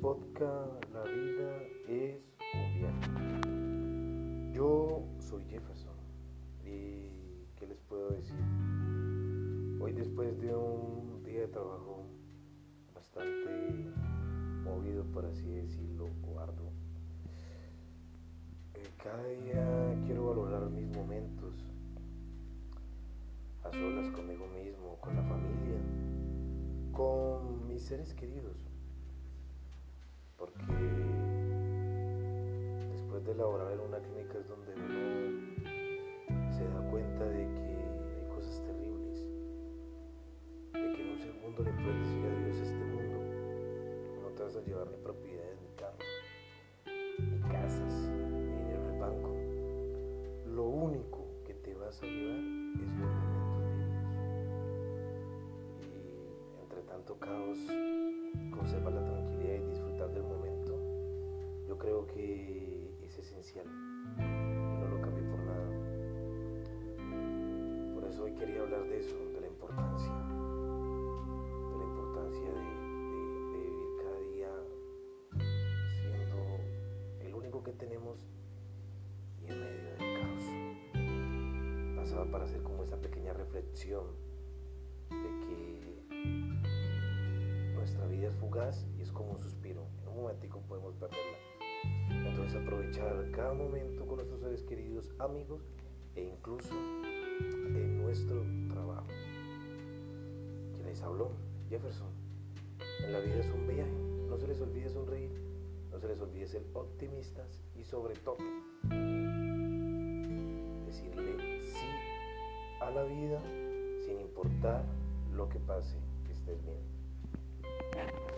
podcast La vida es un viaje. Yo soy Jefferson y ¿qué les puedo decir? Hoy después de un día de trabajo bastante movido, por así decirlo, o arduo, eh, cada día quiero valorar mis momentos a solas conmigo mismo, con la familia, con mis seres queridos de laborar en una clínica es donde uno se da cuenta de que hay cosas terribles, de que en un segundo le puedes decir adiós a este mundo, no te vas a llevar ni propiedades, ni carros, ni casas, ni dinero en el banco. Lo único que te vas a llevar es los momentos vivos. Y entre tanto caos, conserva la tranquilidad creo que quería hablar de eso, de la importancia, de la importancia de, vivir cada día siendo el único que tenemos y en medio del caos. Pasaba para hacer como esa pequeña reflexión de que nuestra vida es fugaz y es como un suspiro. En un momentico podemos perderla. Entonces aprovechar cada momento con nuestros seres queridos, amigos e incluso habló, Jefferson. En la vida es un viaje, no se les olvide sonreír, no se les olvide ser optimistas y sobre todo decirle sí a la vida sin importar lo que pase, que estés bien.